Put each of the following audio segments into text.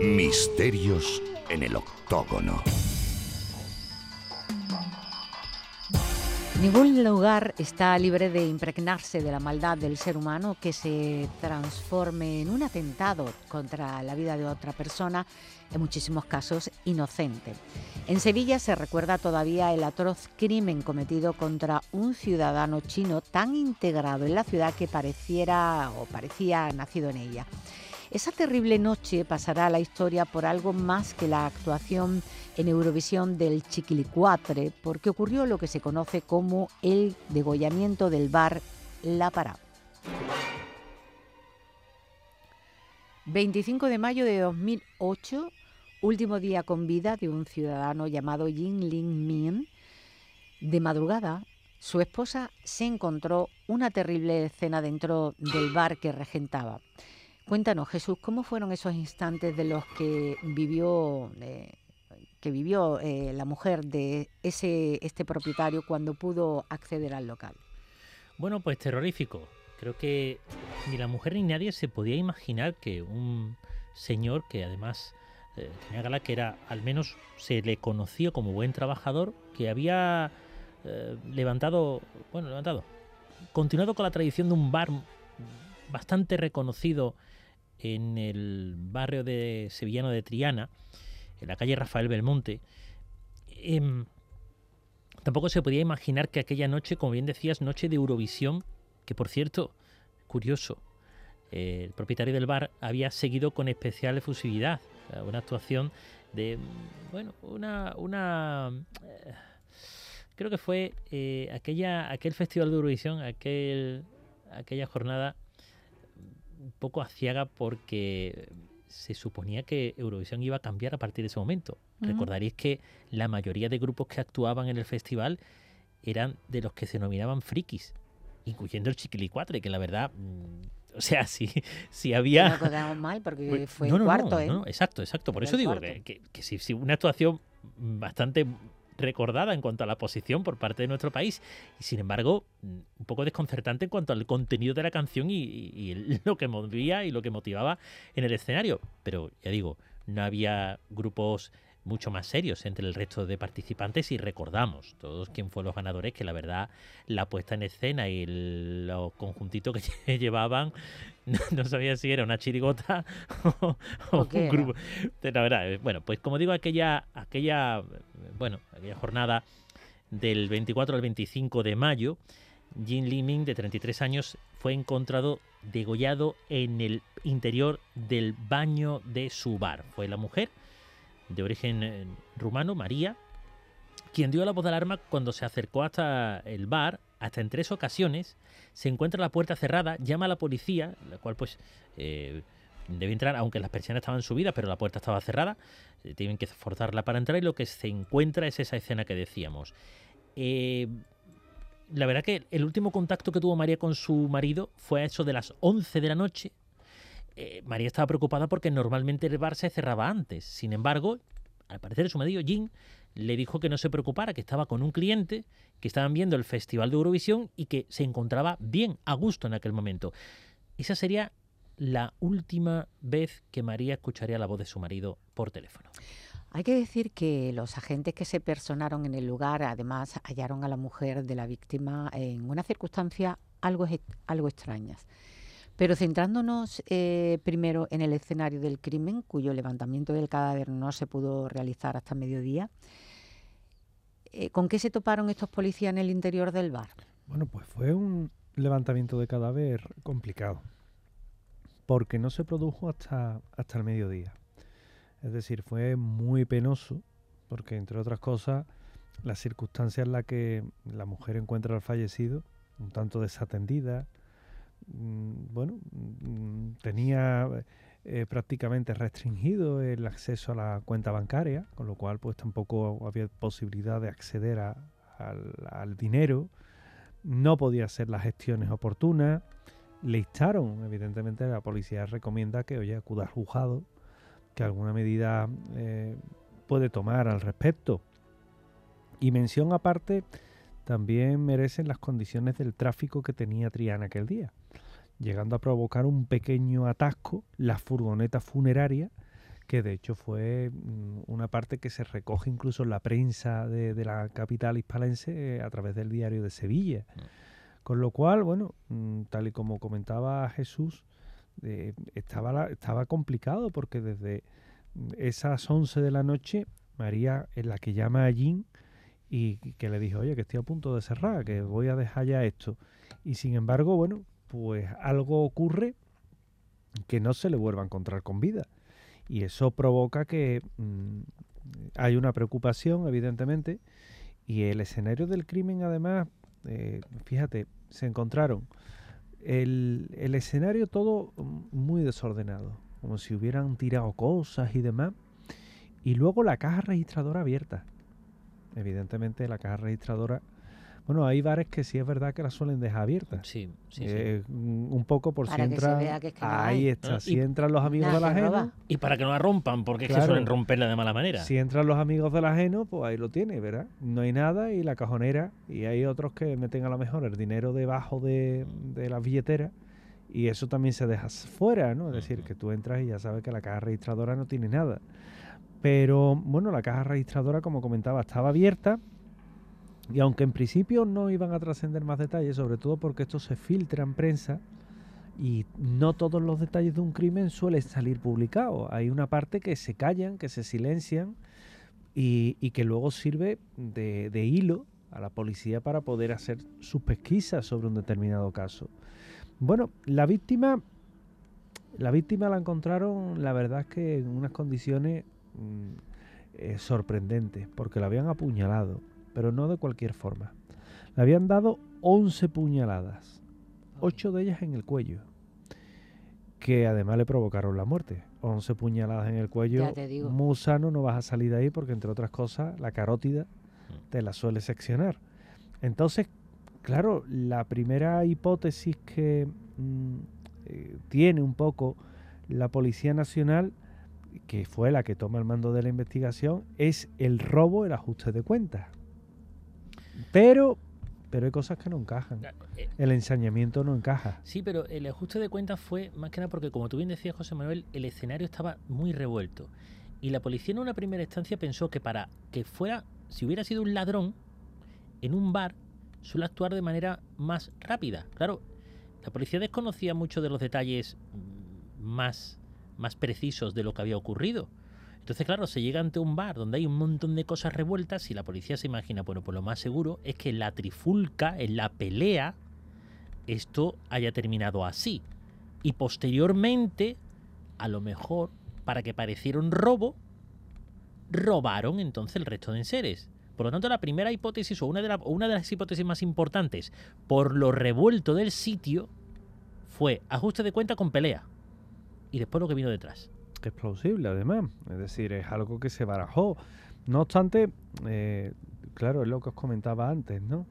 Misterios en el octógono. Ningún lugar está libre de impregnarse de la maldad del ser humano que se transforme en un atentado contra la vida de otra persona, en muchísimos casos inocente. En Sevilla se recuerda todavía el atroz crimen cometido contra un ciudadano chino tan integrado en la ciudad que pareciera o parecía nacido en ella. Esa terrible noche pasará a la historia por algo más que la actuación en Eurovisión del Chiquilicuatre, porque ocurrió lo que se conoce como el degollamiento del bar La Pará. 25 de mayo de 2008, último día con vida de un ciudadano llamado Jin Ling Min. De madrugada, su esposa se encontró una terrible escena dentro del bar que regentaba. Cuéntanos, Jesús, ¿cómo fueron esos instantes de los que vivió, eh, que vivió eh, la mujer de ese, este propietario cuando pudo acceder al local? Bueno, pues terrorífico. Creo que ni la mujer ni nadie se podía imaginar que un señor que además eh, tenía gala que era, al menos se le conoció como buen trabajador, que había levantado, bueno, levantado, continuado con la tradición de un bar bastante reconocido en el barrio de sevillano de Triana, en la calle Rafael Belmonte, em, tampoco se podía imaginar que aquella noche, como bien decías, noche de Eurovisión, que por cierto, curioso, eh, el propietario del bar había seguido con especial efusividad una actuación de, bueno, una, una eh, creo que fue eh, aquella, aquel festival de Eurovisión, aquel, aquella jornada un poco aciaga porque se suponía que Eurovisión iba a cambiar a partir de ese momento. Recordaréis que la mayoría de grupos que actuaban en el festival eran de los que se nominaban frikis, incluyendo el Chiquilicuatre, que la verdad, mm, o sea, si, si había... No mal porque fue el cuarto, ¿eh? exacto, exacto. Por eso digo que, que, si, una actuación bastante recordada en cuanto a la posición por parte de nuestro país. Y sin embargo, un poco desconcertante en cuanto al contenido de la canción y, lo que movía y lo que motivaba en el escenario. Pero ya digo, no había grupos mucho más serios entre el resto de participantes y recordamos todos quién fueron los ganadores que la verdad la puesta en escena y los conjuntitos que llevaban no, sabía si era una chirigota o, un grupo la verdad eh, bueno pues como digo aquella aquella bueno aquella jornada del 24 al 25 de mayo Jin Liming de 33 años fue encontrado degollado en el interior del baño de su bar. Fue la mujer de origen eh, rumano, María, quien dio la voz de alarma cuando se acercó hasta el bar, hasta en tres ocasiones, se encuentra la puerta cerrada, llama a la policía, la cual pues eh, debe entrar, aunque las persianas estaban subidas, pero la puerta estaba cerrada, eh, tienen que forzarla para entrar y lo que se encuentra es esa escena que decíamos. la verdad que el último contacto que tuvo María con su marido fue a eso de las 11 de la noche, eh, María estaba preocupada porque normalmente el bar se cerraba antes. Sin embargo, al parecer su marido Jim le dijo que no se preocupara, que estaba con un cliente, que estaban viendo el Festival de Eurovisión y que se encontraba bien, a gusto en aquel momento. Esa sería la última vez que María escucharía la voz de su marido por teléfono. Hay que decir que los agentes que se personaron en el lugar además hallaron a la mujer de la víctima en una circunstancia algo, algo extrañas. Pero centrándonos eh, primero en el escenario del crimen, cuyo levantamiento del cadáver no se pudo realizar hasta mediodía, eh, ¿con qué se toparon estos policías en el interior del bar? Bueno, pues fue un levantamiento de cadáver complicado, porque no se produjo hasta, hasta el mediodía. Es decir, fue muy penoso, porque entre otras cosas, las circunstancias en las que la mujer encuentra al fallecido, un tanto desatendida, bueno, mm, tenía eh, prácticamente restringido el acceso a la cuenta bancaria, con lo cual pues tampoco había posibilidad de acceder al, dinero, no podía hacer las gestiones oportunas, le instaron, evidentemente la policía recomienda que oye, acuda al juzgado, que alguna medida eh, puede tomar al respecto. Y mención aparte también merecen las condiciones del tráfico que tenía Triana aquel día, llegando a provocar un pequeño atasco la furgoneta funeraria, que de hecho fue mm, una parte que se recoge incluso en la prensa de, la capital hispalense eh, a través del diario de Sevilla. Mm. Con lo cual, bueno, mm, tal y como comentaba Jesús, eh, estaba, estaba complicado porque desde esas 11 de la noche, María es la que llama a Jean y que le dijo, oye, que estoy a punto de cerrar, que voy a dejar ya esto. Y sin embargo, bueno, pues algo ocurre que no se le vuelva a encontrar con vida. Y eso provoca que mm, hay una preocupación, evidentemente, y el escenario del crimen, además, eh, fíjate, se encontraron el, el escenario todo muy desordenado, como si hubieran tirado cosas y demás, y luego la caja registradora abierta. Evidentemente la caja registradora bueno, hay bares que sí es verdad que la suelen dejar abiertas. Sí, sí, eh, Un poco por si entran. ahí está. si entran los amigos del ajeno. Y para que no la rompan, porque es que suelen romperla de mala manera. Si entran los amigos del ajeno, pues ahí lo tiene, ¿verdad? No hay nada y la cajonera. Y hay otros que meten a lo mejor el dinero debajo de, de las billeteras. Y eso también se deja fuera, ¿no? Es decir, que tú entras y ya sabes que la caja registradora no tiene nada. Pero bueno, la caja registradora, como comentaba, estaba abierta y aunque en principio no iban a trascender más detalles, sobre todo porque esto se filtra en prensa y no todos los detalles de un crimen suelen salir publicados. Hay una parte que se callan, que se silencian y, que luego sirve de, hilo a la policía para poder hacer sus pesquisas sobre un determinado caso. Bueno, la víctima, la víctima la encontraron, la verdad es que en unas condiciones mm, eh, sorprendentes, porque la habían apuñalado pero no de cualquier forma. Le habían dado 11 puñaladas, 8 de ellas en el cuello, que además le provocaron la muerte. 11 puñaladas en el cuello, musano, no vas a salir de ahí porque entre otras cosas la carótida te la suele seccionar. Entonces, claro, la primera hipótesis que mm, eh, tiene un poco la Policía Nacional, que fue la que toma el mando de la investigación, es el robo, el ajuste de cuentas. Pero, pero hay cosas que no encajan. Eh, el ensañamiento no encaja. Sí, pero el ajuste de cuentas fue más que nada porque, como tú bien decías, José Manuel, el escenario estaba muy revuelto. Y la policía en una primera instancia pensó que para que fuera, si hubiera sido un ladrón, en un bar suele actuar de manera más rápida. Claro, la policía desconocía mucho de los detalles más, más precisos de lo que había ocurrido. Entonces, claro, se llega ante un bar donde hay un montón de cosas revueltas y la policía se imagina, bueno, pues lo más seguro es que en la trifulca, en la pelea, esto haya terminado así. Y posteriormente, a lo mejor, para que pareciera un robo, robaron entonces el resto de enseres. Por lo tanto, la primera hipótesis, o una de, una de las hipótesis más importantes, por lo revuelto del sitio, fue ajuste de cuenta con pelea. Y después lo que vino detrás es plausible además, es decir, es algo que se barajó. No obstante, eh, claro, es lo que os comentaba antes, ¿no?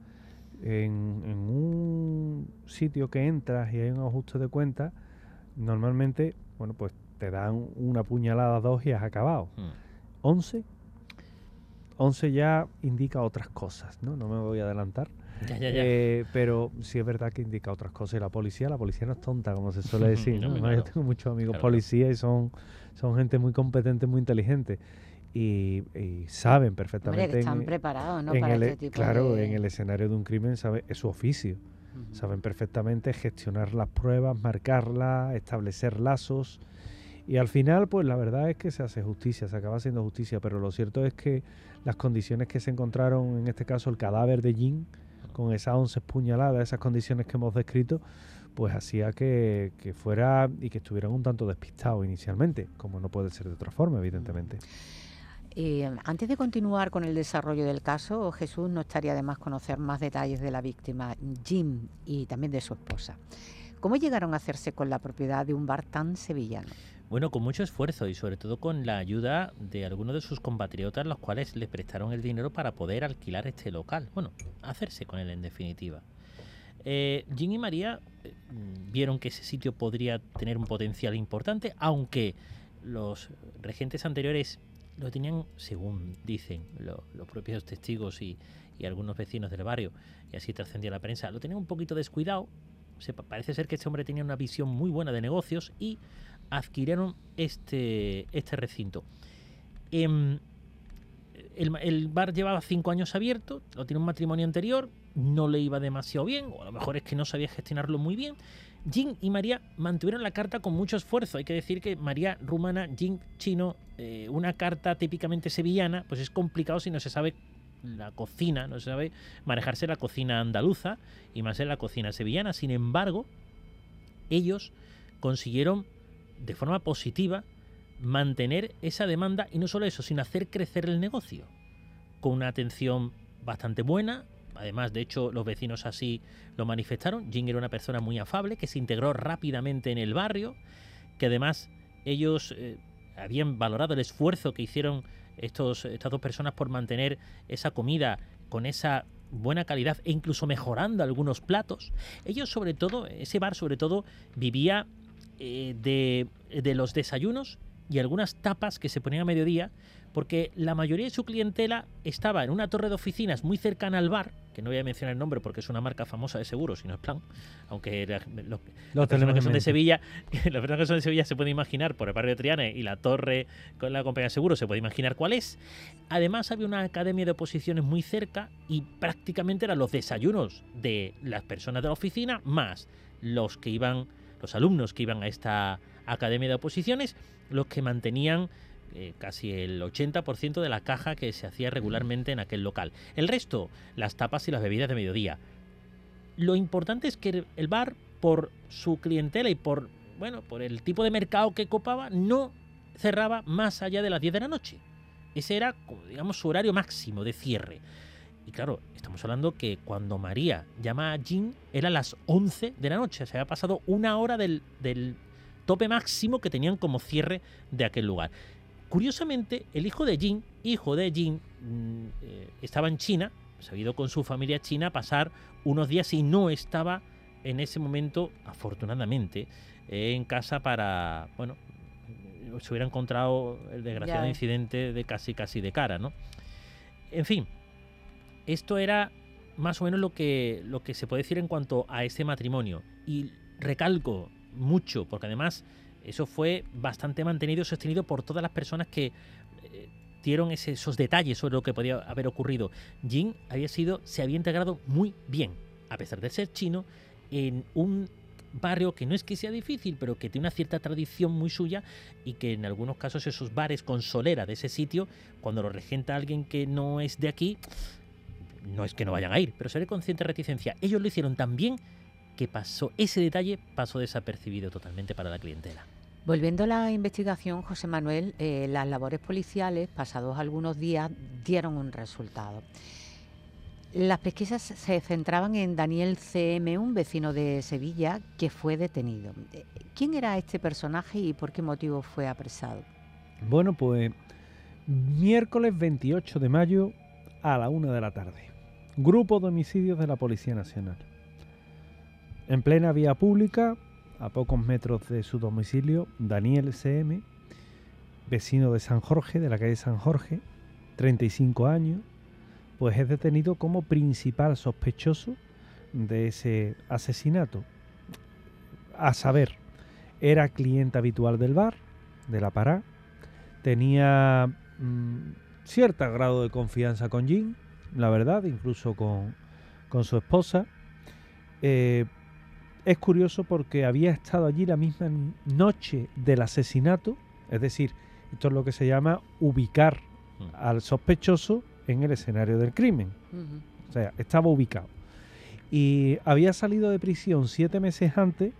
En, un sitio que entras y hay un ajuste de cuenta, normalmente, bueno, pues te dan una puñalada, dos y has acabado. 11, hmm. 11 ya indica otras cosas, ¿no? No me voy a adelantar. Eh, pero sí es verdad que indica otras cosas. Y la policía, la policía no es tonta, como se suele decir. Yo tengo muchos amigos policías y son, son gente muy competente, muy inteligente. Y, saben perfectamente. están preparados, ¿no? Para el, este tipo claro, en el escenario de un crimen sabe, es su oficio. Saben perfectamente gestionar las pruebas, marcarlas, establecer lazos. Y al final, pues la verdad es que se hace justicia, se acaba haciendo justicia. Pero lo cierto es que las condiciones que se encontraron, en este caso el cadáver de Jean, con esas 11 puñaladas, esas condiciones que hemos descrito, pues hacía que, fuera y que estuvieran un tanto despistados inicialmente, como no puede ser de otra forma, evidentemente. Eh, antes de continuar con el desarrollo del caso, Jesús no estaría de más conocer más detalles de la víctima, Jim, y también de su esposa. ¿Cómo llegaron a hacerse con la propiedad de un bar tan sevillano? Bueno, con mucho esfuerzo y sobre todo con la ayuda de algunos de sus compatriotas, los cuales le prestaron el dinero para poder alquilar este local. Bueno, hacerse con él en definitiva. Eh, Jim y María eh, vieron que ese sitio podría tener un potencial importante, aunque los regentes anteriores lo tenían, según dicen los propios testigos y, algunos vecinos del barrio, y así trascendía la prensa, lo tenían un poquito descuidado. Se, parece ser que este hombre tenía una visión muy buena de negocios y adquirieron este, este recinto. Em, el, bar llevaba cinco años abierto, lo tiene un matrimonio anterior, no le iba demasiado bien, o a lo mejor es que no sabía gestionarlo muy bien. Jin y María mantuvieron la carta con mucho esfuerzo. Hay que decir que María rumana, Jin chino, eh, una carta típicamente sevillana, pues es complicado si no se sabe la cocina, no se sabe manejarse la cocina andaluza y más en la cocina sevillana. Sin embargo, ellos consiguieron de forma positiva mantener esa demanda y no solo eso, sino hacer crecer el negocio con una atención bastante buena. Además, de hecho, los vecinos así lo manifestaron. Jing era una persona muy afable que se integró rápidamente en el barrio, que además ellos eh, habían valorado el esfuerzo que hicieron estos, estas dos personas por mantener esa comida con esa buena calidad e incluso mejorando algunos platos. Ellos sobre todo, ese bar sobre todo, vivía eh, de, de los desayunos y algunas tapas que se ponían a mediodía, porque la mayoría de su clientela estaba en una torre de oficinas muy cercana al bar, que no voy a mencionar el nombre porque es una marca famosa de seguros, no es plan, aunque las personas que son de Sevilla, las personas que son de Sevilla se pueden imaginar por el barrio de Triana y la torre con la compañía de seguros se puede imaginar cuál es. Además había una academia de oposiciones muy cerca y prácticamente eran los desayunos de las personas de la oficina más los que iban, los alumnos que iban a esta academia de oposiciones los que mantenían eh, casi el 80% de la caja que se hacía regularmente en aquel local. El resto, las tapas y las bebidas de mediodía. Lo importante es que el bar, por su clientela y por, bueno, por el tipo de mercado que copaba, no cerraba más allá de las 10 de la noche. Ese era, digamos, su horario máximo de cierre. Y claro, estamos hablando que cuando María llama a Jean era las 11 de la noche. Se había pasado una hora del, del tope máximo que tenían como cierre de aquel lugar. Curiosamente, el hijo de Jin, hijo de Jin, mm, eh, estaba en China, se ha ido con su familia a China a pasar unos días y no estaba en ese momento, afortunadamente, en casa para, bueno, se hubiera encontrado el desgraciado incidente de casi casi de cara, ¿no? En fin, esto era más o menos lo que, lo que se puede decir en cuanto a ese matrimonio. Y recalco, mucho, porque además eso fue bastante mantenido y sostenido por todas las personas que eh, dieron esos detalles sobre lo que podía haber ocurrido. Jin había sido, se había integrado muy bien, a pesar de ser chino, en un barrio que no es que sea difícil, pero que tiene una cierta tradición muy suya y que en algunos casos esos bares con solera de ese sitio, cuando lo regenta alguien que no es de aquí, no es que no vayan a ir, pero seré consciente reticencia. Ellos lo hicieron tan bien que pasó, ese detalle pasó desapercibido totalmente para la clientela. Volviendo a la investigación, José Manuel, eh, las labores policiales, pasados algunos días, dieron un resultado. Las pesquisas se centraban en Daniel CM, un vecino de Sevilla que fue detenido. ¿Quién era este personaje y por qué motivo fue apresado? Bueno, pues miércoles 28 de mayo a la una de la tarde. Grupo de homicidios de la Policía Nacional. En plena vía pública, a pocos metros de su domicilio, Daniel CM, vecino de San Jorge, de la calle San Jorge, 35 años, pues es detenido como principal sospechoso de ese asesinato. A saber, era cliente habitual del bar, de la Pará, tenía mm, cierto grado de confianza con Jim, la verdad, incluso con, su esposa. Eh, es curioso porque había estado allí la misma noche del asesinato, es decir, esto es lo que se llama ubicar mm. al sospechoso en el escenario del crimen. O sea, estaba ubicado. Y había salido de prisión siete meses antes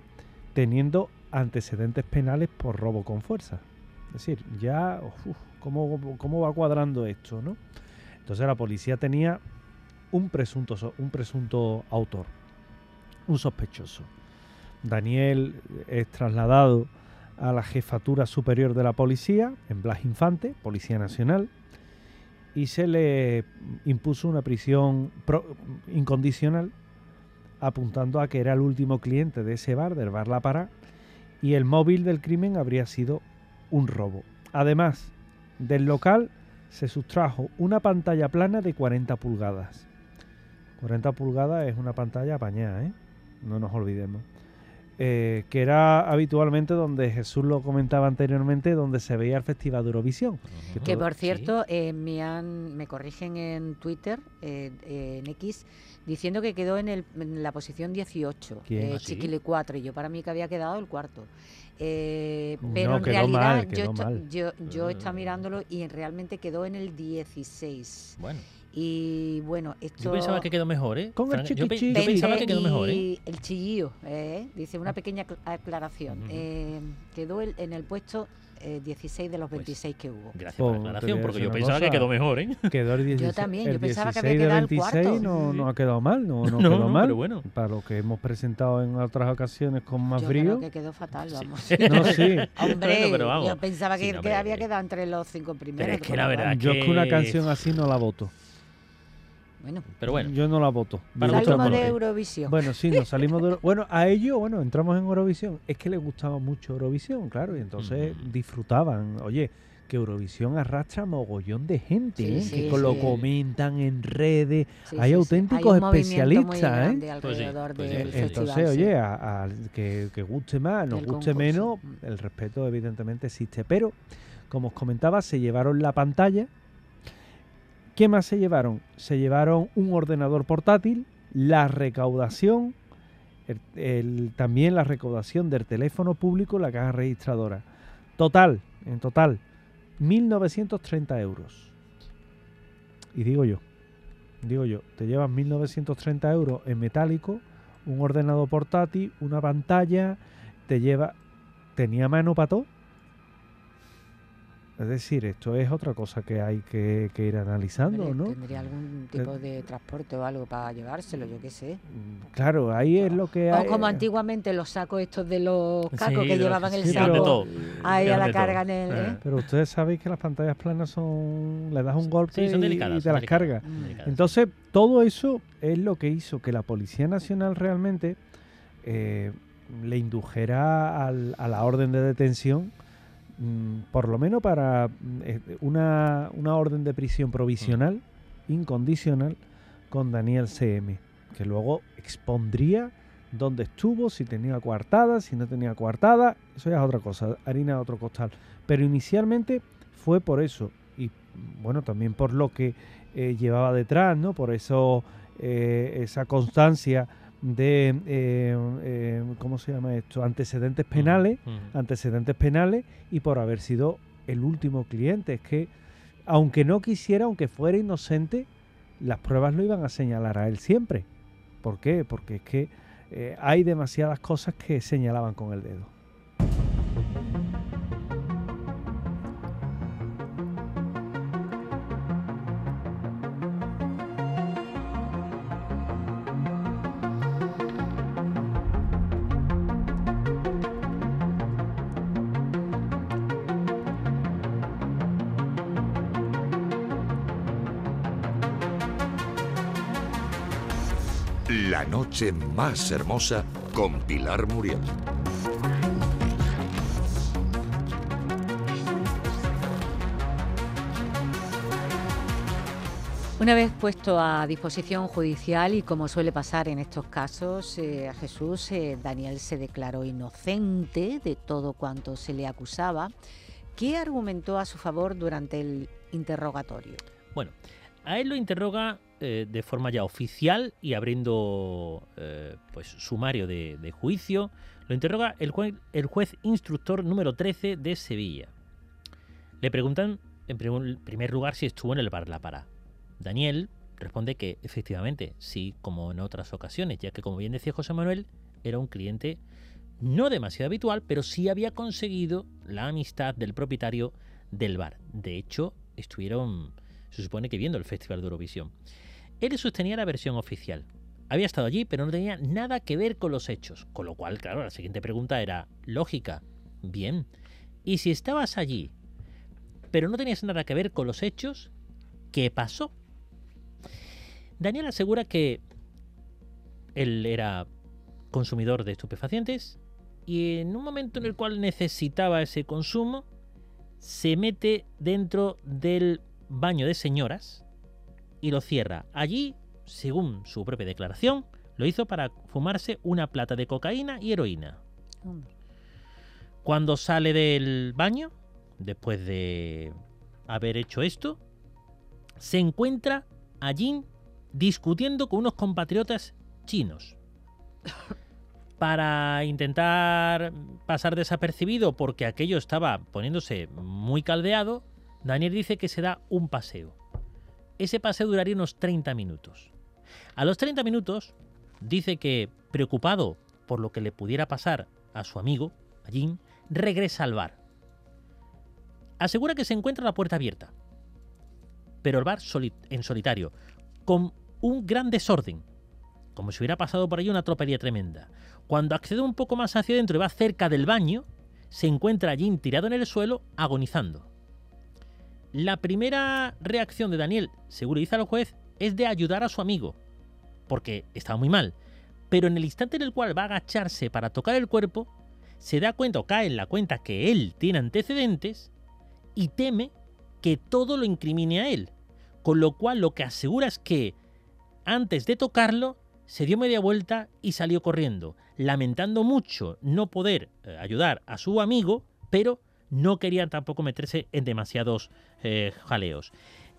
teniendo antecedentes penales por robo con fuerza. Es decir, ya, ¿cómo, ¿cómo, va cuadrando esto? ¿no? Entonces la policía tenía un presunto, un presunto autor un sospechoso. Daniel es trasladado a la jefatura superior de la policía, en Blas Infante, Policía Nacional, y se le impuso una prisión incondicional, apuntando a que era el último cliente de ese bar, del bar La y el móvil del crimen habría sido un robo. Además, Del local se sustrajo una pantalla plana de 40 pulgadas. 40 pulgadas es una pantalla apañada, ¿eh? No nos olvidemos. Eh, que era habitualmente donde Jesús lo comentaba anteriormente, donde se veía el Festival de Eurovisión. Que, por cierto, eh, me, han, me corrigen en Twitter, eh, en X, diciendo que quedó en, el, en la posición 18, ¿Quién? eh, ¿Ah, sí? Chiquile 4, y yo para mí que había quedado el cuarto. Eh, No, pero en realidad mal, yo, mal. yo, yo estaba Mm. mirándolo y realmente quedó en el 16. Bueno, Y bueno, esto... yo pensaba que quedó mejor, ¿eh? Con el Fran- yo, pe- yo pensaba que quedó mejor, ¿eh? y el chillío, eh, dice una pequeña acl- aclaración. Ujú. Eh, quedó el- en el puesto eh, 16 de los Pues, 26 que hubo. Gracias por la aclaración, porque yo pensaba que quedó mejor, ¿eh? Quedó el 16, también, yo pensaba que 16 había quedado el 26 cuarto. no, Sí, no sí. ha quedado mal, no, no, No, quedó no, mal. pero bueno. Para lo que hemos presentado en otras ocasiones con más Yo brío. creo que quedó fatal, vamos. No, sí. Hombre, Bueno, pero vamos. yo pensaba que, Sí, que hombre. había quedado entre los cinco primeros. Pero es que la verdad Yo es que una que- canción así no la voto. Bueno, Pero bueno, Yo no la voto. Para salimos de. Eurovisión. Bueno, sí, nos salimos de... Bueno, a ellos, bueno, entramos en Eurovisión. Es que les gustaba mucho Eurovisión, claro, y entonces disfrutaban. Oye, que Eurovisión arrastra mogollón de gente, Sí, ¿eh? sí, que lo comentan en redes. Sí, hay auténticos Hay un movimiento muy especialistas, ¿eh? Pues alrededor pues del pues festival, Entonces, sí. oye, a- a- que, que guste más, nos guste concurso. menos, el respeto evidentemente existe. Pero, como os comentaba, se llevaron la pantalla. ¿Qué más se llevaron? Se llevaron un ordenador portátil, la recaudación, también la recaudación del teléfono público, la caja registradora. Total, en total, 1.930 euros. Y digo yo, digo yo, te llevas 1.930 euros en metálico, un ordenador portátil, una pantalla, te lleva... ¿Tenía mano para todo? Es decir, esto es otra cosa que hay que, que ir analizando, Hombre, ¿no? Tendría algún tipo de transporte o algo para llevárselo, yo qué sé. Mm, Claro, ahí es lo que O hay. como antiguamente los sacos estos de los cacos Sí, que llevaban el sí, saco todo. ahí a la de todo. carga en el... Eh. ¿eh? Pero ustedes sabéis que las pantallas planas son... Le das un golpe Sí, son y- delicadas. y te las cargas. Entonces, todo eso es lo que hizo que la Policía Nacional realmente eh, le indujera al- a la orden de detención, mm, por lo menos para mm, eh, una, una orden de prisión provisional, incondicional, con Daniel CM, que luego expondría dónde estuvo, si tenía coartada, si no tenía coartada, eso ya es otra cosa, harina de otro costal. Pero inicialmente fue por eso, y bueno, también por lo que eh, llevaba detrás, ¿no? Por eso eh, esa constancia de, eh, eh, ¿cómo se llama esto? Antecedentes penales, antecedentes penales y por haber sido el último cliente. Es que, aunque no quisiera, aunque fuera inocente, las pruebas lo iban a señalar a él siempre. ¿Por qué? Porque es que eh, hay demasiadas cosas que señalaban con el dedo. La noche más hermosa con Pilar Muriel. Una vez puesto a disposición judicial y como suele pasar en estos casos, eh, a Jesús eh, Daniel se declaró inocente de todo cuanto se le acusaba. ¿Qué argumentó a su favor durante el interrogatorio? Bueno, a él lo interroga eh, de forma ya oficial y abriendo eh, pues sumario de, juicio. Lo interroga el juez, el juez instructor número 13 de Sevilla. Le preguntan en primer- lugar si estuvo en el bar La Para. Daniel responde que efectivamente sí, como en otras ocasiones, ya que como bien decía José Manuel, era un cliente no demasiado habitual, pero sí había conseguido la amistad del propietario del bar. De hecho, estuvieron, se supone que viendo el Festival de Eurovisión. Él sostenía la versión oficial. Había estado allí, pero no tenía nada que ver con los hechos. Con lo cual, claro, la siguiente pregunta era lógica. Bien. ¿Y si estabas allí, pero no tenías nada que ver con los hechos, qué pasó? Daniel asegura que él era consumidor de estupefacientes y en un momento en el cual necesitaba ese consumo, se mete dentro del baño de señoras y lo cierra. Allí, según su propia declaración, lo hizo para fumarse una plata de cocaína y heroína. Cuando sale del baño, después de haber hecho esto, se encuentra allí discutiendo con unos compatriotas chinos. Para intentar pasar desapercibido porque aquello estaba poniéndose muy caldeado, Daniel dice que se da un paseo. Ese paseo duraría unos 30 minutos. A los 30 minutos dice que, preocupado por lo que le pudiera pasar a su amigo, a Jin, regresa al bar. Asegura que se encuentra la puerta abierta, pero el bar en solitario, con un gran desorden, como si hubiera pasado por ahí una tropelía tremenda. Cuando accede un poco más hacia adentro y va cerca del baño, se encuentra Jin tirado en el suelo, agonizando. La primera reacción de Daniel, seguro dice al juez, es de ayudar a su amigo, porque estaba muy mal. Pero en el instante en el cual va a agacharse para tocar el cuerpo, se da cuenta o cae en la cuenta que él tiene antecedentes y teme que todo lo incrimine a él. Con lo cual lo que asegura es que antes de tocarlo se dio media vuelta y salió corriendo, lamentando mucho no poder eh, ayudar a su amigo, pero no quería tampoco meterse en demasiados eh, jaleos.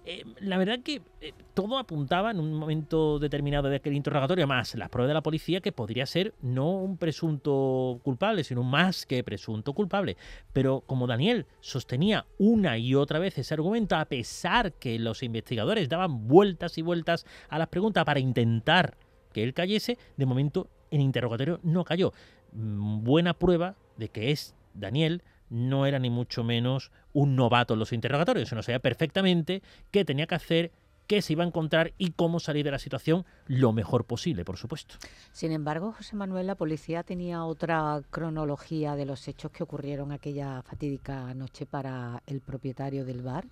Eh, la verdad que eh, todo apuntaba en un momento determinado de aquel interrogatorio, más las pruebas de la policía, que podría ser no un presunto culpable, sino más que presunto culpable. Pero como Daniel sostenía una y otra vez ese argumento, a pesar que los investigadores daban vueltas y vueltas a las preguntas para intentar que él cayese, de momento en interrogatorio no cayó. Mm, buena prueba de que es Daniel no era ni mucho menos un novato en los interrogatorios, sino sabía perfectamente qué tenía que hacer, qué se iba a encontrar y cómo salir de la situación lo mejor posible, por supuesto. Sin embargo, José Manuel, la policía tenía otra cronología de los hechos que ocurrieron aquella fatídica noche para el propietario del bar.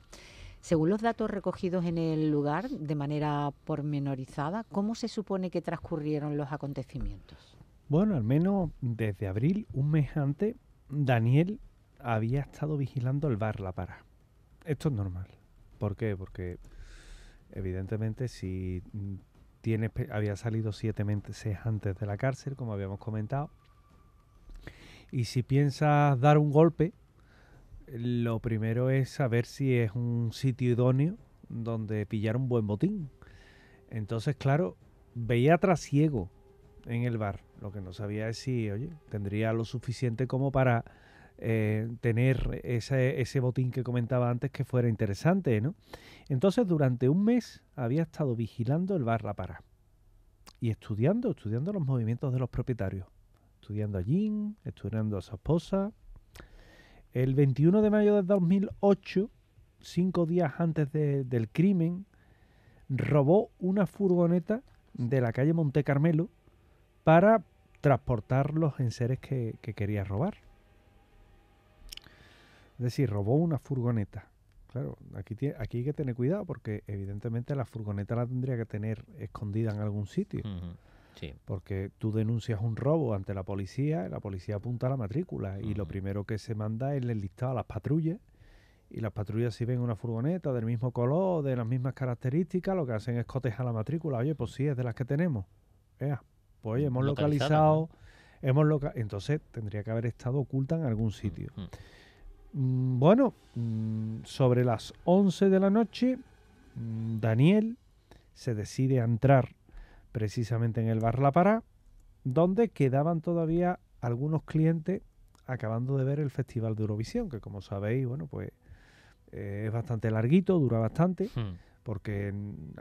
Según los datos recogidos en el lugar de manera pormenorizada, ¿cómo se supone que transcurrieron los acontecimientos? Bueno, al menos desde abril, un mes antes, Daniel había estado vigilando el bar La Para. Esto es normal. ¿Por qué? Porque evidentemente si tiene, había salido siete meses antes de la cárcel, como habíamos comentado, y si piensas dar un golpe, lo primero es saber si es un sitio idóneo donde pillar un buen botín. Entonces, claro, veía trasiego en el bar. Lo que no sabía es si, oye, tendría lo suficiente como para eh, tener ese, botín que comentaba antes que fuera interesante, ¿no? Entonces, durante un mes había estado vigilando el bar La Para y estudiando, estudiando los movimientos de los propietarios, estudiando a Jean, estudiando a su esposa. El 21 de mayo de 2008, cinco días antes del crimen, robó una furgoneta de la calle Monte Carmelo para transportar los enseres que quería robar. Es decir, robó una furgoneta. Claro, aquí, aquí hay que tener cuidado porque evidentemente la furgoneta la tendría que tener escondida en algún sitio. sí. Porque tú denuncias un robo ante la policía, y la policía apunta a la matrícula y lo primero que se manda es el listado a las patrullas y las patrullas si ven una furgoneta del mismo color, de las mismas características, lo que hacen es cotejar la matrícula. Oye, pues sí, es de las que tenemos. Vea, pues hemos localizado, hemos loca entonces tendría que haber estado oculta en algún sitio. Bueno, mm, sobre las 11 de la noche, mm, Daniel se decide a entrar precisamente en el bar La Pará, donde quedaban todavía algunos clientes acabando de ver el Festival de Eurovisión, que como sabéis, bueno, pues eh, es bastante larguito, dura bastante, hmm. porque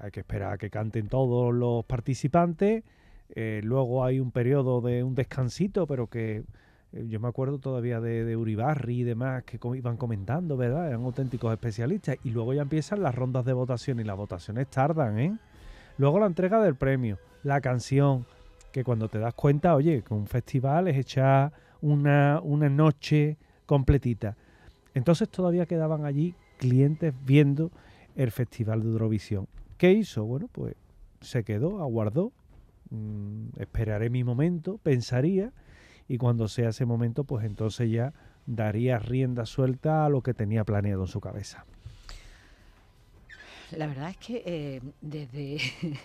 hay que esperar a que canten todos los participantes. Eh, luego hay un periodo de un descansito, pero que yo me acuerdo todavía de, Uribarri y demás que iban comentando, ¿verdad? Eran auténticos especialistas. Y luego ya empiezan las rondas de votación y las votaciones tardan, ¿eh? Luego la entrega del premio, la canción, que cuando te das cuenta, oye, que un festival es echar una, una noche completita. Entonces todavía quedaban allí clientes viendo el Festival de Eurovisión. ¿Qué hizo? Bueno, pues se quedó, aguardó, mm, esperaré mi momento, pensaría y cuando sea ese momento, pues entonces ya daría rienda suelta a lo que tenía planeado en su cabeza. La verdad es que eh, desde...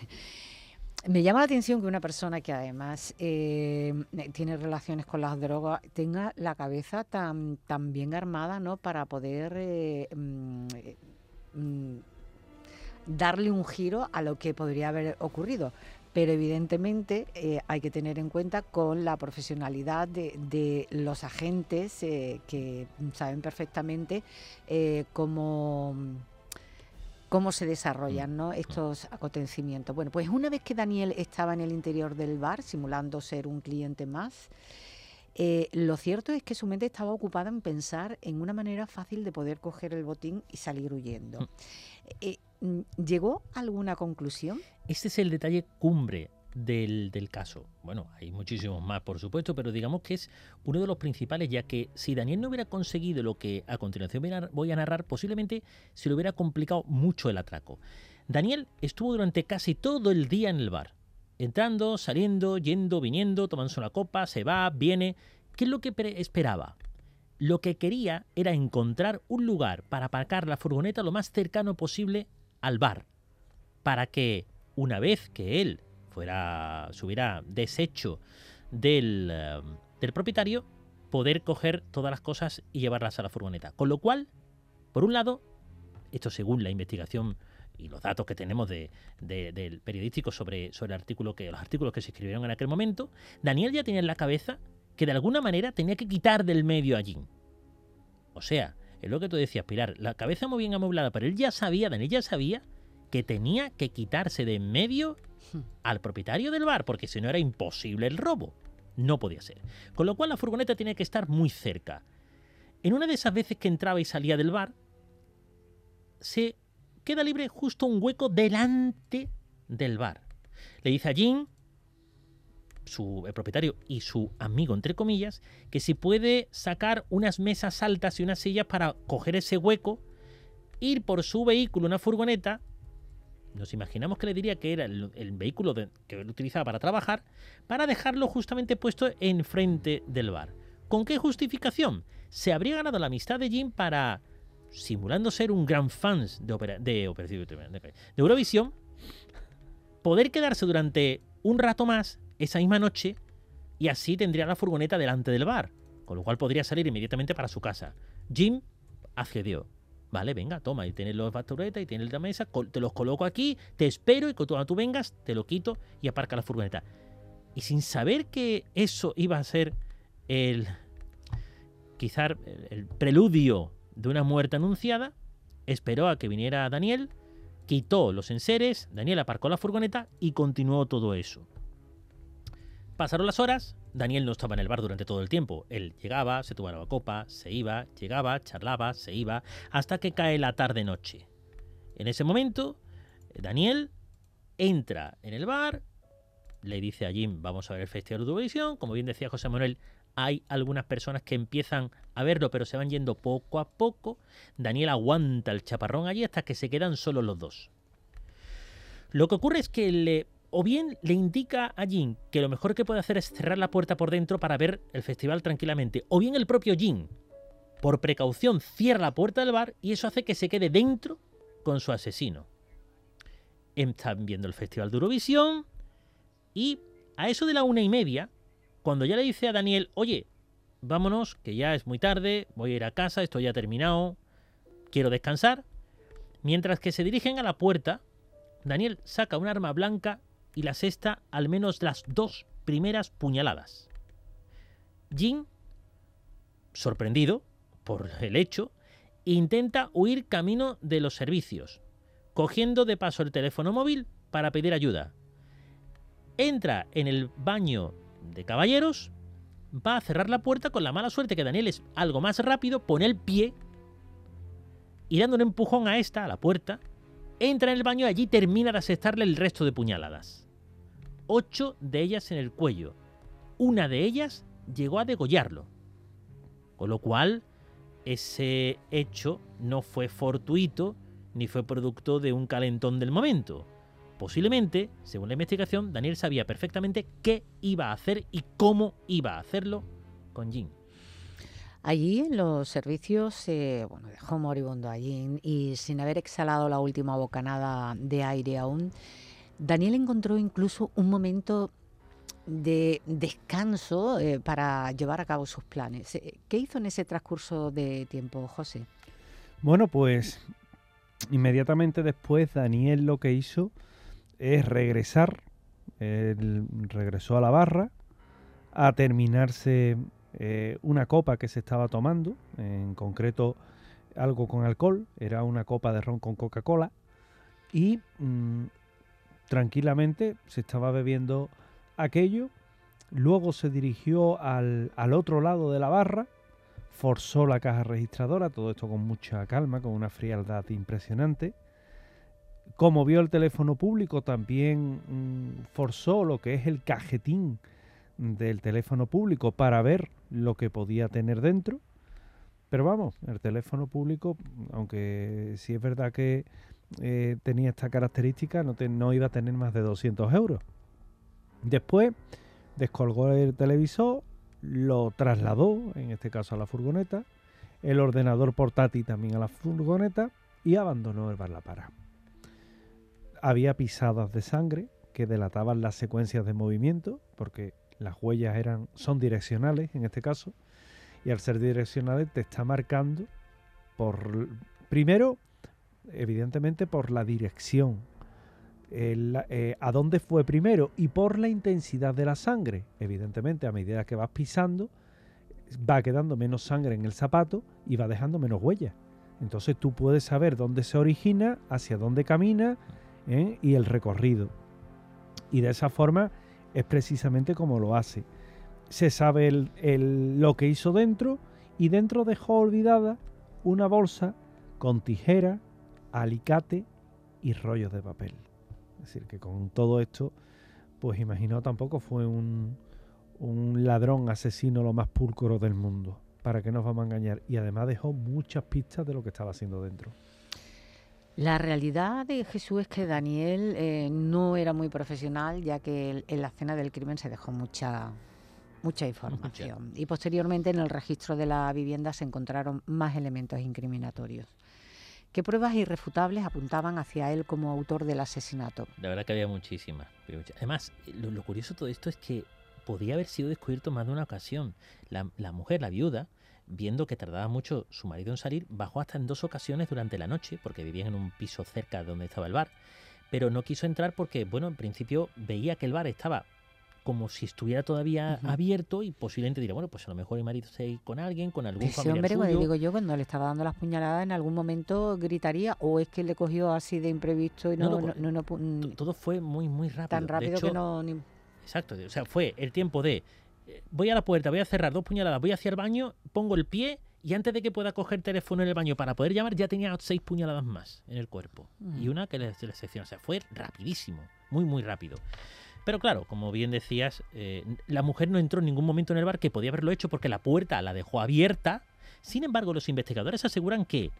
Me llama la atención que una persona que además eh, tiene relaciones con las drogas tenga la cabeza tan, tan bien armada ¿no? para poder eh, mm, mm, darle un giro a lo que podría haber ocurrido pero evidentemente eh, hay que tener en cuenta con la profesionalidad de, los agentes eh, que saben perfectamente eh, cómo cómo se desarrollan mm. estos acontecimientos. Bueno, pues una vez que Daniel estaba en el interior del bar, simulando ser un cliente más, lo cierto es que su mente estaba ocupada en pensar en una manera fácil de poder coger el botín y salir huyendo. Mm. Mm, ¿Llegó a alguna conclusión? Este es el detalle cumbre del, caso. Bueno, hay muchísimos más, por supuesto, pero digamos que es uno de los principales, ya que si Daniel no hubiera conseguido lo que a continuación voy a narrar, posiblemente se le hubiera complicado mucho el atraco. Daniel estuvo durante casi todo el día en el bar, entrando, saliendo, yendo, viniendo, tomándose una copa, se va, viene. ¿Qué es lo que esperaba? Lo que quería era encontrar un lugar para aparcar la furgoneta lo más cercano posible al bar, para que una vez que él fuera, se deshecho del, eh, del propietario, poder coger todas las cosas y llevarlas a la furgoneta. Con lo cual, por un lado, esto según la investigación y los datos que tenemos de, del periodístico sobre, sobre el artículo que, los artículos que se escribieron en aquel momento, Daniel ya tenía en la cabeza que de alguna manera tenía que quitar del medio allí. O sea, es lo que tú decías, Pilar, la cabeza muy bien amoblada, pero él ya sabía, Daniel ya sabía que tenía que quitarse de en medio hmm. al propietario del bar, porque si no era imposible el robo. No podía ser. Con lo cual la furgoneta tiene que estar muy cerca. En una de esas veces que entraba y salía del bar, se queda libre justo un hueco delante del bar. Le dice a Jim su el propietario y su amigo, entre comillas, que si puede sacar unas mesas altas y unas sillas para coger ese hueco, ir por su vehículo, una furgoneta, nos imaginamos que le diría que era el, vehículo que él utilizaba para trabajar, para dejarlo justamente puesto enfrente del bar. ¿Con qué justificación? Se habría ganado la amistad de Jim para, simulando ser un gran fan de, de, Eurovisión, poder quedarse durante un rato más esa misma noche y así tendría la furgoneta delante del bar, con lo cual podría salir inmediatamente para su casa. Jim accedió. Vale, venga, toma, y tienes los furgonetas y tienes la mesa, te los coloco aquí, te espero y cuando tú vengas te lo quito y aparca la furgoneta. Y sin saber que eso iba a ser el quizá el preludio de una muerte anunciada, esperó a que viniera Daniel, quitó los enseres, Daniel aparcó la furgoneta y continuó todo eso. Pasaron las horas, Daniel no estaba en el bar durante todo el tiempo. Él llegaba, se tomaba copa, se iba, llegaba, charlaba, se iba, hasta que cae la tarde-noche. En ese momento, Daniel entra en el bar, le dice a Jim, vamos a ver el Festival de Eurovisión. Como bien decía José Manuel, hay algunas personas que empiezan a verlo, pero se van yendo poco a poco. Daniel aguanta el chaparrón allí hasta que se quedan solo los dos. Lo que ocurre es que o bien le indica a Jin que lo mejor que puede hacer es cerrar la puerta por dentro para ver el festival tranquilamente, o bien el propio Jin, por precaución, cierra la puerta del bar y eso hace que se quede dentro con su asesino. Están viendo el festival de Eurovisión y a eso de la una y media, cuando ya le dice a Daniel, oye, vámonos, que ya es muy tarde, voy a ir a casa, esto ya ha terminado, quiero descansar, mientras que se dirigen a la puerta, Daniel saca un arma blanca y la sexta al menos las dos primeras puñaladas. Jin, sorprendido por el hecho, intenta huir camino de los servicios, cogiendo de paso el teléfono móvil para pedir ayuda. Entra en el baño de caballeros, va a cerrar la puerta con la mala suerte que Daniel es algo más rápido, pone el pie y dando un empujón a esta, a la puerta, entra en el baño y allí termina de asestarle el resto de puñaladas ocho de ellas en el cuello. Una de ellas llegó a degollarlo. Con lo cual, ese hecho no fue fortuito ni fue producto de un calentón del momento. Posiblemente, según la investigación, Daniel sabía perfectamente qué iba a hacer y cómo iba a hacerlo con Jim. Allí en los servicios, eh, bueno, dejó moribundo allí y sin haber exhalado la última bocanada de aire aún, Daniel encontró incluso un momento de descanso eh, para llevar a cabo sus planes. Eh, ¿Qué hizo en ese transcurso de tiempo, José? Bueno, pues inmediatamente después Daniel lo que hizo es regresar, él regresó a la barra a terminarse eh, una copa que se estaba tomando, en concreto algo con alcohol, era una copa de ron con Coca-Cola, y mm, tranquilamente se estaba bebiendo aquello, luego se dirigió al, al otro lado de la barra, forzó la caja registradora, todo esto con mucha calma, con una frialdad impresionante. Como vio el teléfono público, también mm, forzó lo que es el cajetín del teléfono público para ver lo que podía tener dentro. Pero vamos, el teléfono público, aunque sí es verdad que eh, tenía esta característica, no, no iba a tener más de 200 euros. Después descolgó el televisor, lo trasladó, en este caso a la furgoneta, el ordenador portátil también a la furgoneta y abandonó el bar La Para. Había pisadas de sangre que delataban las secuencias de movimiento, porque las huellas eran, son direccionales en este caso, y al ser direccionales te está marcando por, primero, evidentemente por la dirección eh, a dónde fue primero y por la intensidad de la sangre. Evidentemente, a medida que vas pisando, va quedando menos sangre en el zapato y va dejando menos huellas. Entonces tú puedes saber dónde se origina, hacia dónde camina ¿eh? y el recorrido. Y de esa forma es precisamente como lo hace. Se sabe lo que hizo dentro y dentro dejó olvidada una bolsa con tijera, alicate y rollos de papel. Es decir, que con todo esto, pues imagino tampoco fue un, un ladrón asesino lo más púrpuro del mundo. ¿Para que nos vamos a engañar? Y además dejó muchas pistas de lo que estaba haciendo dentro. La realidad de Jesús es que Daniel eh, no era muy profesional, ya que en la escena del crimen se dejó mucha, mucha información. Y posteriormente en el registro de la vivienda se encontraron más elementos incriminatorios. ¿Qué pruebas irrefutables apuntaban hacia él como autor del asesinato? La verdad que había muchísimas. Además, lo, curioso de todo esto es que podía haber sido descubierto más de una ocasión. La, mujer, la viuda, viendo que tardaba mucho su marido en salir, bajó hasta en dos ocasiones durante la noche, porque vivían en un piso cerca de donde estaba el bar. Pero no quiso entrar porque, bueno, en principio veía que el bar estaba como si estuviera todavía abierto y posiblemente diría, bueno, pues a lo mejor el marido se con alguien, con algún Ese familiar hombre, digo yo, cuando le estaba dando las puñaladas, en algún momento gritaría o es que le cogió así de imprevisto y no... no, no, mm, todo fue muy, muy rápido. Tan rápido que no... Exacto, o sea, fue el tiempo de voy a la puerta, voy a cerrar dos puñaladas, voy hacia el baño, pongo el pie y antes de que pueda coger teléfono en el baño para poder llamar, ya tenía seis puñaladas más en el cuerpo. Y una que le, le seccionó. O sea, fue rapidísimo, muy, muy rápido. Pero claro, como bien decías, eh, la mujer no entró en ningún momento en el bar que podía haberlo hecho porque la puerta la dejó abierta. Sin embargo, los investigadores aseguran que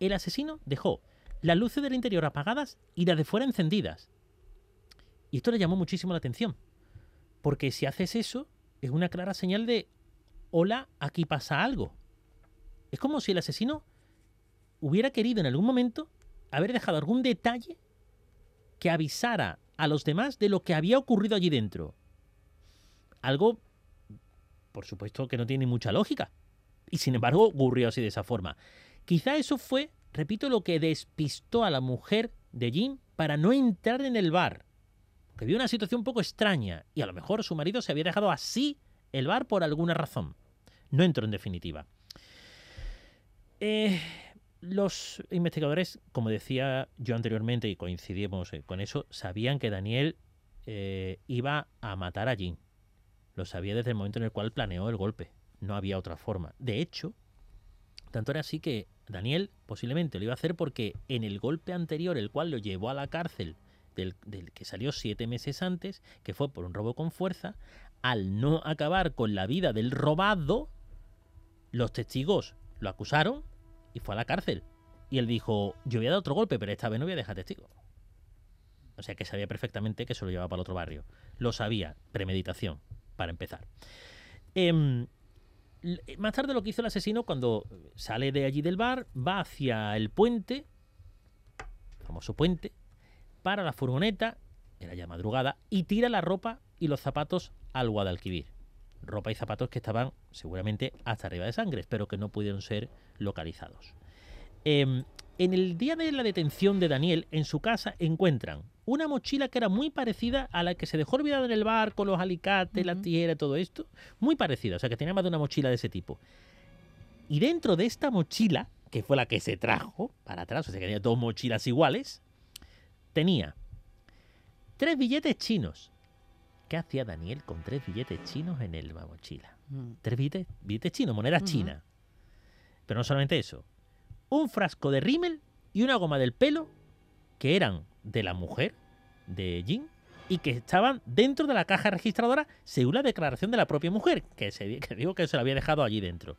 el asesino dejó las luces del interior apagadas y las de fuera encendidas. Y esto le llamó muchísimo la atención. Porque si haces eso, es una clara señal de, hola, aquí pasa algo. Es como si el asesino hubiera querido en algún momento haber dejado algún detalle que avisara a los demás de lo que había ocurrido allí dentro. Algo, por supuesto, que no tiene mucha lógica. Y sin embargo ocurrió así de esa forma. Quizá eso fue, repito, lo que despistó a la mujer de Jim para no entrar en el bar. Que vio una situación un poco extraña y a lo mejor su marido se había dejado así el bar por alguna razón. No entró en definitiva. Eh, los investigadores, como decía yo anteriormente y coincidimos eh, con eso, sabían que Daniel eh, iba a matar a Jim. Lo sabía desde el momento en el cual planeó el golpe. No había otra forma. De hecho, tanto era así que Daniel posiblemente lo iba a hacer porque en el golpe anterior, el cual lo llevó a la cárcel, del, que salió siete meses antes, que fue por un robo con fuerza, al no acabar con la vida del robado, los testigos lo acusaron y fue a la cárcel. Y él dijo, yo voy a dar otro golpe, pero esta vez no voy a dejar testigo. O sea que sabía perfectamente que se lo llevaba para el otro barrio. Lo sabía, premeditación, para empezar. Em, más tarde lo que hizo el asesino cuando sale de allí del bar, va hacia el puente, famoso puente, para la furgoneta, era ya madrugada, y tira la ropa y los zapatos al Guadalquivir. Ropa y zapatos que estaban seguramente hasta arriba de sangre, pero que no pudieron ser localizados. Em, en el día de la detención de Daniel, en su casa encuentran una mochila que era muy parecida a la que se dejó olvidada en el bar con los alicates, la tijera, todo esto. Muy parecida, o sea que tenía más de una mochila de ese tipo. Y dentro de esta mochila, que fue la que se trajo para atrás, o sea que tenía dos mochilas iguales, tenía tres billetes chinos. ¿Qué hacía Daniel con tres billetes chinos en el mochila? Mm. Tres billetes, billetes chinos, moneda china. Pero no solamente eso, un frasco de rímel y una goma del pelo que eran de la mujer de Jin y que estaban dentro de la caja registradora según la declaración de la propia mujer, que, se, que digo que se la había dejado allí dentro.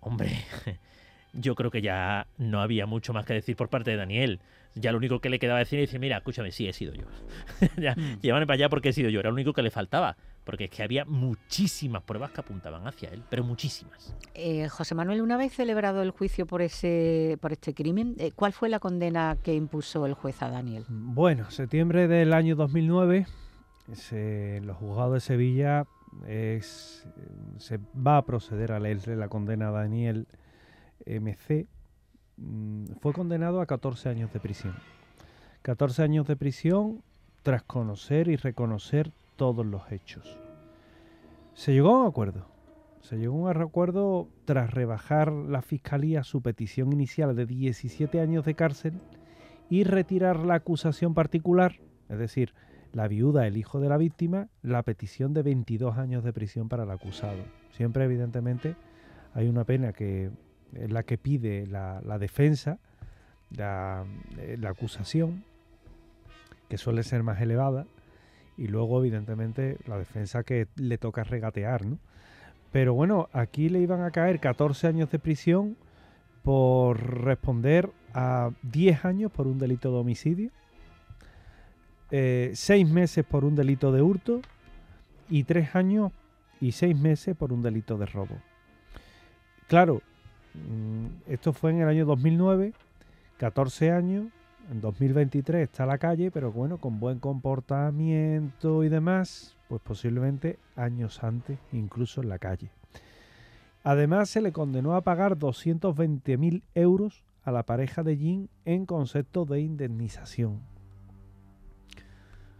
Hombre, yo creo que ya no había mucho más que decir por parte de Daniel. Ya lo único que le quedaba decir es decir, mira, escúchame, sí, he sido yo. ya, mm. Llévame para allá porque he sido yo. Era lo único que le faltaba porque es que había muchísimas pruebas que apuntaban hacia él, pero muchísimas. Eh, José Manuel, una vez celebrado el juicio por ese por este crimen, eh, ¿cuál fue la condena que impuso el juez a Daniel? Bueno, septiembre del año 2009, los juzgados de Sevilla se va a proceder a leerle la condena a Daniel MC. Mm, fue condenado a 14 años de prisión. 14 años de prisión tras conocer y reconocer todos los hechos. Se llegó a un acuerdo. Se llegó a un acuerdo tras rebajar la fiscalía su petición inicial de 17 años de cárcel y retirar la acusación particular, es decir, la viuda, el hijo de la víctima, la petición de 22 años de prisión para el acusado. Siempre, evidentemente, hay una pena que es la que pide la, defensa, la, eh, la acusación, que suele ser más elevada, y luego evidentemente la defensa que le toca regatear, ¿no? Pero bueno, aquí le iban a caer 14 años de prisión por responder a 10 años por un delito de homicidio, 6 eh, meses por un delito de hurto y 3 años y 6 meses por un delito de robo. Claro, esto fue en el año 2009, 14 años, en 2023 está a la calle, pero bueno, con buen comportamiento y demás, pues posiblemente años antes, incluso en la calle. Además, se le condenó a pagar 220.000 euros a la pareja de Jin en concepto de indemnización.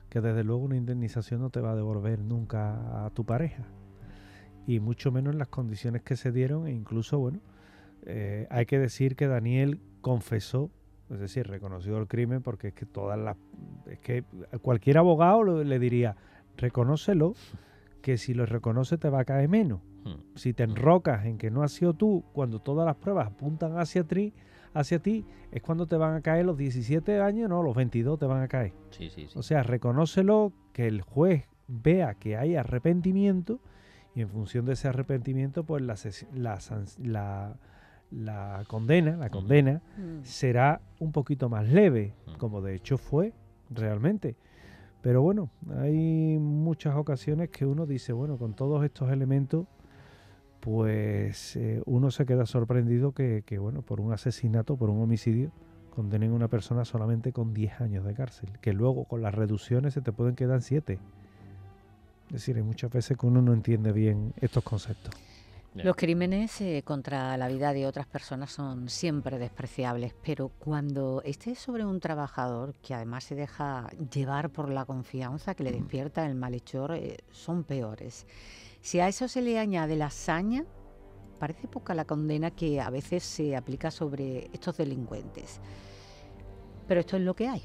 Que desde luego una indemnización no te va a devolver nunca a tu pareja. Y mucho menos en las condiciones que se dieron. E incluso, bueno, eh, hay que decir que Daniel confesó es decir, reconocido el crimen porque es que todas las es que cualquier abogado le diría, reconócelo, que si lo reconoce te va a caer menos. Hmm. Si te enrocas en que no has sido tú, cuando todas las pruebas apuntan hacia ti, hacia ti, es cuando te van a caer los 17 años, no, los 22 te van a caer. O sea, reconócelo, que el juez vea que hay arrepentimiento y en función de ese arrepentimiento, pues la, la, la la condena, la condena mm. será un poquito más leve, como de hecho fue realmente. Pero bueno, hay muchas ocasiones que uno dice, bueno, con todos estos elementos, pues eh, uno se queda sorprendido que, que, bueno, por un asesinato, por un homicidio, condenen a una persona solamente con 10 años de cárcel, que luego con las reducciones se te pueden quedar 7. Es decir, hay muchas veces que uno no entiende bien estos conceptos. Los crímenes eh, contra la vida de otras personas son siempre despreciables, pero cuando este es sobre un trabajador que además se deja llevar por la confianza que le despierta el malhechor, eh, son peores. Si a eso se le añade la hazaña, parece poca la condena que a veces se aplica sobre estos delincuentes. Pero esto es lo que hay.